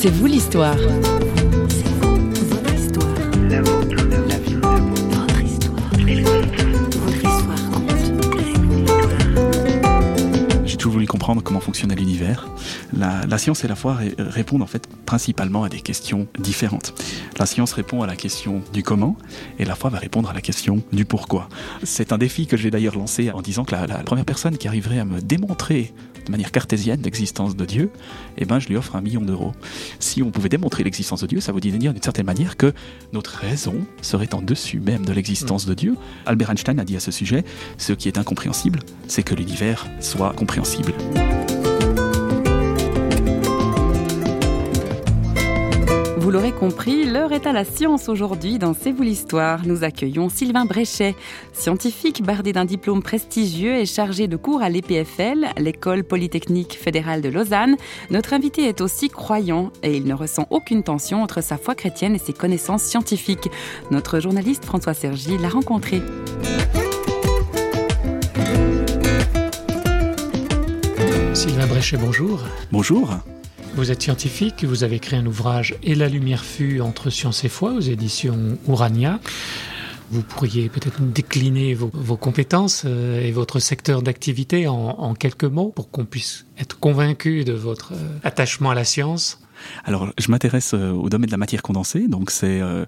C'est vous l'histoire. J'ai toujours voulu comprendre comment fonctionnait l'univers. La, la science et la foi ré- répondent en fait principalement à des questions différentes. La science répond à la question du comment et la foi va répondre à la question du pourquoi. C'est un défi que j'ai d'ailleurs lancé en disant que la, la première personne qui arriverait à me démontrer manière cartésienne l'existence de Dieu, eh ben, je lui offre un million d'euros. Si on pouvait démontrer l'existence de Dieu, ça voudrait dire d'une certaine manière que notre raison serait en dessus même de l'existence de Dieu. Albert Einstein a dit à ce sujet, ce qui est incompréhensible, c'est que l'univers soit compréhensible. Vous l'aurez compris, l'heure est à la science aujourd'hui dans C'est vous l'histoire. Nous accueillons Sylvain Bréchet, scientifique bardé d'un diplôme prestigieux et chargé de cours à l'EPFL, l'école polytechnique fédérale de Lausanne. Notre invité est aussi croyant et il ne ressent aucune tension entre sa foi chrétienne et ses connaissances scientifiques. Notre journaliste François Sergi l'a rencontré. Sylvain Bréchet, bonjour. Bonjour. Vous êtes scientifique, vous avez créé un ouvrage Et la lumière fut entre science et foi aux éditions Urania. Vous pourriez peut-être décliner vos, compétences euh, et votre secteur d'activité en, quelques mots pour qu'on puisse être convaincu de votre euh, attachement à la science. Alors, je m'intéresse euh, au domaine de la matière condensée, donc c'est euh,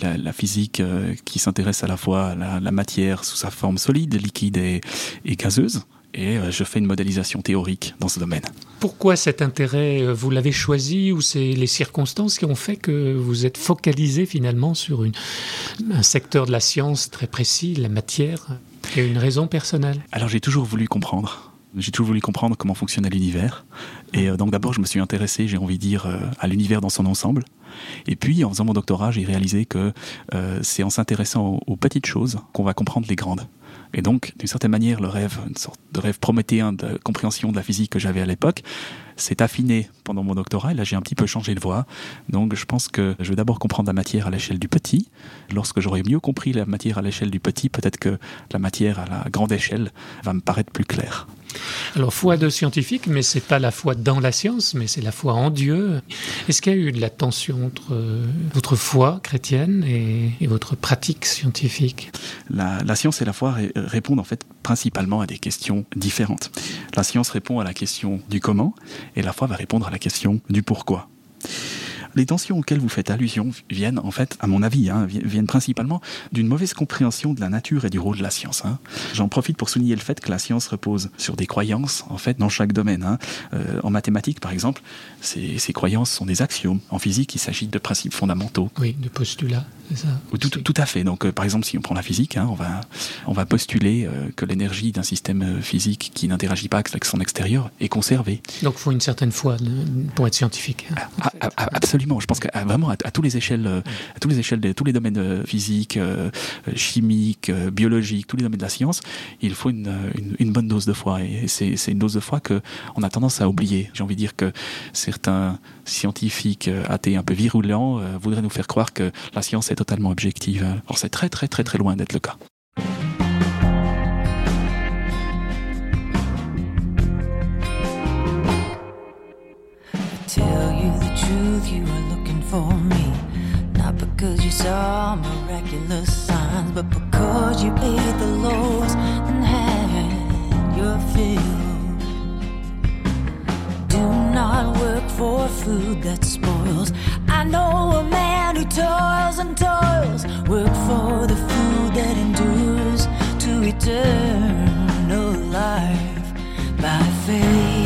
la, physique qui s'intéresse à la fois à la, la matière sous sa forme solide, liquide et, et gazeuse, et euh, je fais une modélisation théorique dans ce domaine. Pourquoi cet intérêt euh, Vous l'avez choisi ou c'est les circonstances qui ont fait que vous êtes focalisé finalement sur une, un secteur de la science très précis, la matière Il y a une raison personnelle? Alors, j'ai toujours voulu comprendre. J'ai toujours voulu comprendre comment fonctionnait l'univers. Et euh, donc d'abord, je me suis intéressé, j'ai envie de dire, à l'univers dans son ensemble. Et puis, en faisant mon doctorat, j'ai réalisé que euh, c'est en s'intéressant aux, aux petites choses qu'on va comprendre les grandes. Et donc, d'une certaine manière, le rêve, une sorte de rêve prométhéen de compréhension de la physique que j'avais à l'époque, s'est affiné pendant mon doctorat. Et là, j'ai un petit peu changé de voie. Donc, je pense que je vais d'abord comprendre la matière à l'échelle du petit. Lorsque j'aurai mieux compris la matière à l'échelle du petit, peut-être que la matière à la grande échelle va me paraître plus claire. Alors, foi de scientifique, mais c'est pas la foi dans la science, mais c'est la foi en Dieu. Est-ce qu'il y a eu de la tension entre euh, votre foi chrétienne et, votre pratique scientifique? La, science et la foi ré répondent en fait principalement à des questions différentes. La science répond à la question du comment et la foi va répondre à la question du pourquoi. Les tensions auxquelles vous faites allusion viennent, en fait, à mon avis, hein, viennent principalement d'une mauvaise compréhension de la nature et du rôle de la science. Hein. J'en profite pour souligner le fait que la science repose sur des croyances, en fait, dans chaque domaine. Hein. Euh, en mathématiques, par exemple, ces, ces, croyances sont des axiomes. En physique, il s'agit de principes fondamentaux. Oui, de postulats, c'est ça? Tout, tout, à fait. Donc, euh, par exemple, si on prend la physique, on va, on va postuler euh, que l'énergie d'un système physique qui n'interagit pas avec son extérieur est conservée. Donc, il faut une certaine foi pour être scientifique. Ah, ah, absolument. Je pense que vraiment à, à toutes les échelles, euh, à toutes les échelles, de tous les domaines euh, physiques, euh, chimiques, biologiques, tous les domaines de la science, il faut une, une, une bonne dose de foi. Et c'est une dose de foi que on a tendance à oublier. J'ai envie de dire que certains scientifiques athées un peu virulents voudraient nous faire croire que la science est totalement objective. Or, c'est très très très très loin d'être le cas. You the truth, you were looking for me. Not because you saw miraculous signs, but because you paid the loaves and had your fill. Do not work for food that spoils. I know a man who toils and toils. Work for the food that endures to eternal life by faith.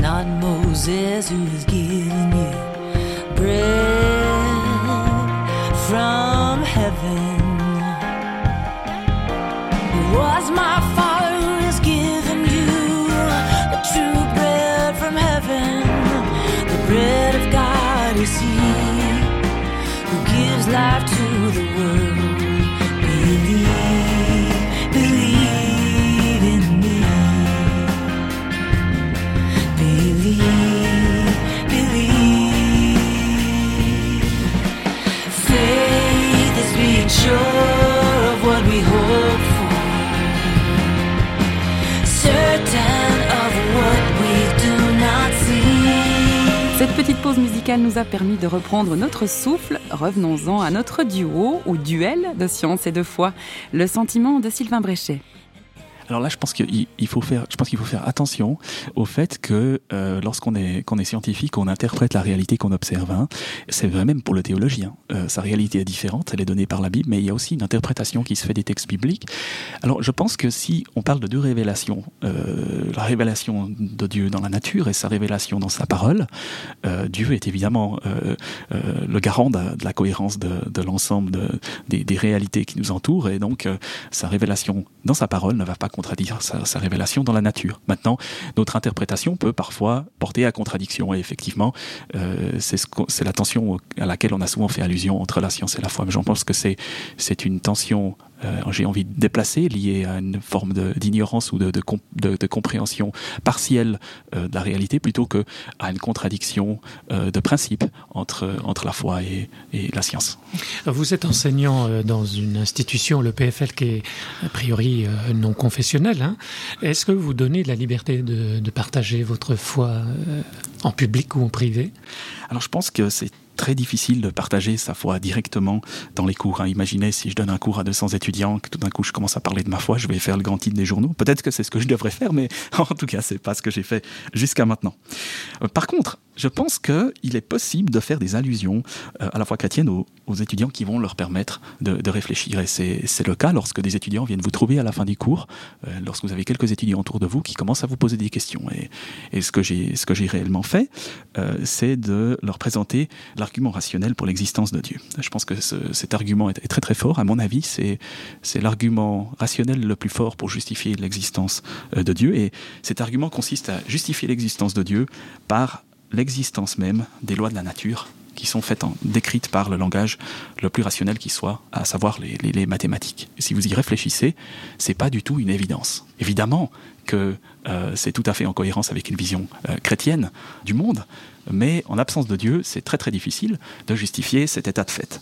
Not Moses who was giving you bread nous a permis de reprendre notre souffle. Revenons-en à notre duo ou duel de science et de foi, le sentiment de Sylvain Bréchet. Alors là, je pense qu'il il faut faire, je pense qu'il faut faire attention au fait que euh, lorsqu'on est scientifique, on interprète la réalité qu'on observe. hein. C'est vrai même pour le théologien. Euh, sa réalité est différente, elle est donnée par la Bible, mais il y a aussi une interprétation qui se fait des textes bibliques. Alors, je pense que si on parle de deux révélations, euh, la révélation de Dieu dans la nature et sa révélation dans sa parole, Dieu est évidemment le garant de, la cohérence de, l'ensemble de- des, réalités qui nous entourent, et donc sa révélation dans sa parole ne va pas contredire sa, révélation dans la nature. Maintenant, notre interprétation peut parfois porter à contradiction, et effectivement, euh, c'est la tension à laquelle on a souvent fait allusion entre la science et la foi. Mais j'en pense que c'est une tension, j'ai envie de déplacer, liée à une forme d'ignorance ou de, de, com- de- de compréhension partielle euh, de la réalité, plutôt que à une contradiction euh, de principe entre, entre la foi et, et la science. Vous êtes enseignant euh, dans une institution, le PFL, qui est a priori euh, non confessionnelle. hein. Est-ce que vous donnez la liberté de, de partager votre foi euh, en public ou en privé? Alors je pense que c'est très difficile de partager sa foi directement dans les cours. hein. Imaginez si je donne un cours à 200 étudiants, que tout d'un coup je commence à parler de ma foi, je vais faire le grand titre des journaux. Peut-être que c'est ce que je devrais faire, mais en tout cas c'est pas ce que j'ai fait jusqu'à maintenant. Euh, Par contre, je pense qu'il est possible de faire des allusions euh, à la foi chrétienne aux, étudiants qui vont leur permettre de, réfléchir. Et c'est le cas lorsque des étudiants viennent vous trouver à la fin du cours, euh, lorsque vous avez quelques étudiants autour de vous qui commencent à vous poser des questions. Et, ce que j'ai réellement fait, euh, c'est de leur présenter l'argument rationnel pour l'existence de Dieu. Je pense que ce- cet argument est, très très fort. À mon avis, c'est l'argument rationnel le plus fort pour justifier l'existence de Dieu. Et cet argument consiste à justifier l'existence de Dieu par l'existence même des lois de la nature qui sont décrites par le langage le plus rationnel qui soit, à savoir les, mathématiques. Si vous y réfléchissez, c'est pas du tout une évidence. Évidemment que euh, c'est tout à fait en cohérence avec une vision euh, chrétienne du monde, mais en absence de Dieu, c'est très très difficile de justifier cet état de fait.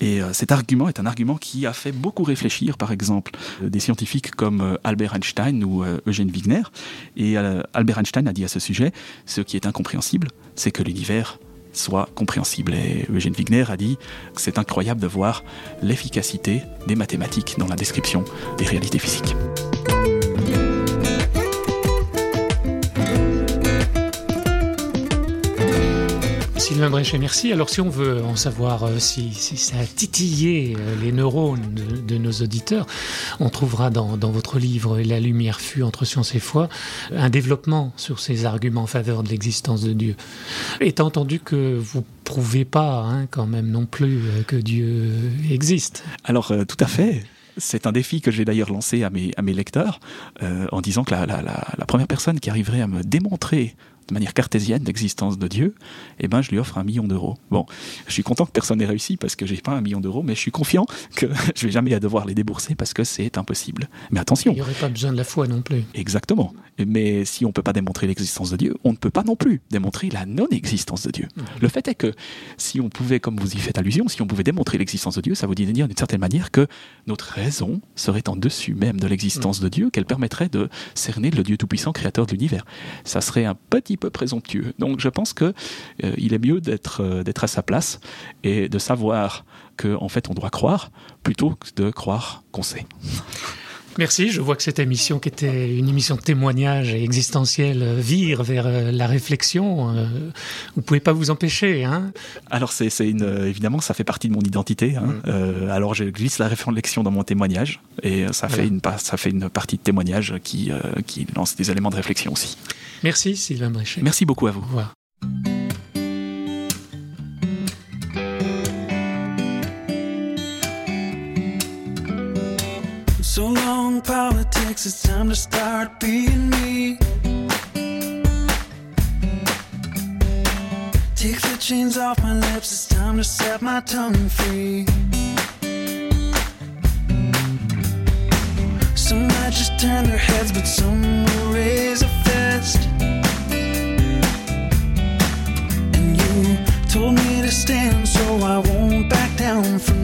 Et euh, cet argument est un argument qui a fait beaucoup réfléchir, par exemple, des scientifiques comme Albert Einstein ou Eugène Wigner. Et Albert Einstein a dit à ce sujet, ce qui est incompréhensible, c'est que l'univers soit compréhensible. Et Eugène Wigner a dit que c'est incroyable de voir l'efficacité des mathématiques dans la description des réalités physiques. Sylvain Bréchet, merci. Alors si on veut en savoir euh, si, ça a titillé euh, les neurones de, nos auditeurs, on trouvera dans, votre livre La lumière fut entre science et foi un développement sur ces arguments en faveur de l'existence de Dieu. Étant entendu que vous prouvez pas hein, quand même non plus euh, que Dieu existe. Alors, tout à fait. C'est un défi que j'ai d'ailleurs lancé à mes, lecteurs en disant que la première personne qui arriverait à me démontrer de manière cartésienne l'existence de Dieu, eh ben, je lui offre un million d'euros. Bon, je suis content que personne n'ait réussi parce que j'ai pas un million d'euros, mais je suis confiant que je vais jamais devoir les débourser parce que c'est impossible. Mais attention, Il n'y aurait pas besoin de la foi non plus. Exactement. Mais si on ne peut pas démontrer l'existence de Dieu, on ne peut pas non plus démontrer la non-existence de Dieu. Le fait est que si on pouvait, comme vous y faites allusion, si on pouvait démontrer l'existence de Dieu, ça voudrait dire d'une certaine manière que notre raison serait en dessus même de l'existence de Dieu, qu'elle permettrait de cerner le Dieu tout-puissant, créateur de l'univers. Ça serait un petit peu présomptueux. Donc je pense que euh, est mieux d'être euh, d'être à sa place et de savoir qu'en en fait on doit croire plutôt que de croire qu'on sait. Merci, je vois que cette émission, qui était une émission de témoignage et existentielle, euh, vire vers euh, la réflexion. Euh, vous pouvez pas vous empêcher. Hein alors, c'est une, évidemment, ça fait partie de mon identité. Hein. Mm. alors, je glisse la réflexion dans mon témoignage et ça, fait, une, ça fait une partie de témoignage qui, qui lance des éléments de réflexion aussi. Merci, Sylvain Bréchet. Merci beaucoup à vous. Au revoir. It's time to start being me. Take the chains off my lips, it's time to set my tongue free. Some might just turn their heads, but some will raise a fist. And you told me to stand, so I won't back down from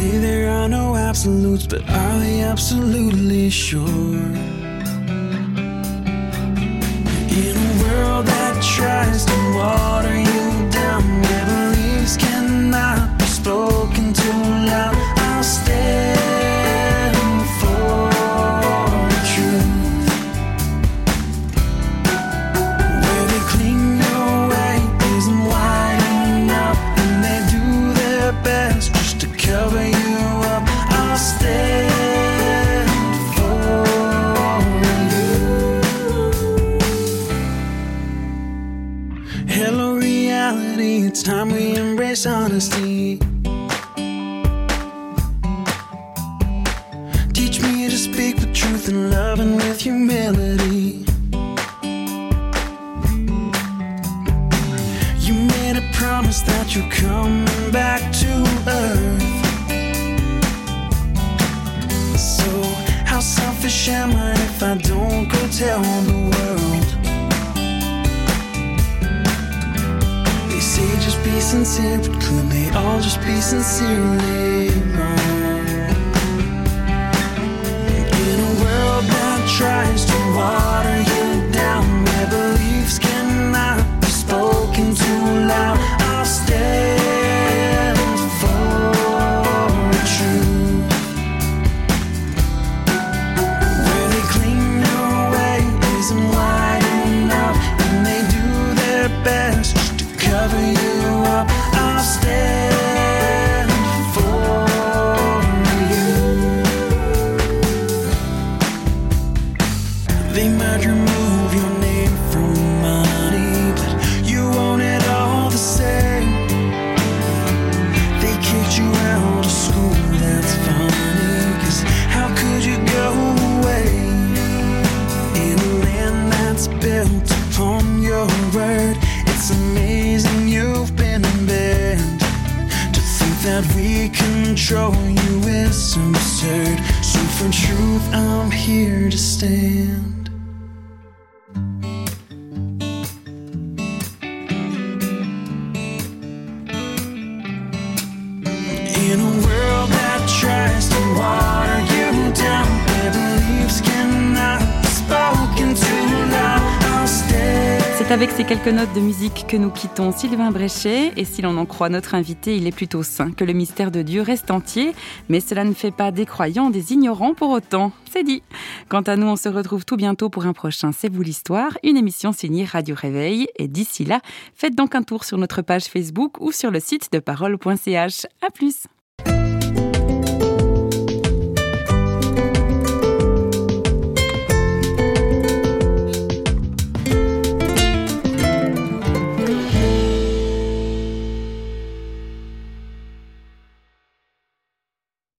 say there are no absolutes, but are they absolutely sure? In a world that tries to water you down, where beliefs cannot be spoken too loud, You made a promise that you're coming back to earth. So, how selfish am I if I don't go tell the world? They say just be sincere, but could they all just be sincerely wrong? Control you is absurd. So for truth, I'm here to stand. C'est avec ces quelques notes de musique que nous quittons Sylvain Bréchet. Et si l'on en croit notre invité, il est plutôt sain que le mystère de Dieu reste entier. Mais cela ne fait pas des croyants des ignorants pour autant. C'est dit. Quant à nous, on se retrouve tout bientôt pour un prochain C'est vous l'histoire, une émission signée Radio Réveil. Et d'ici là, faites donc un tour sur notre page Facebook ou sur le site de parole.ch. À plus!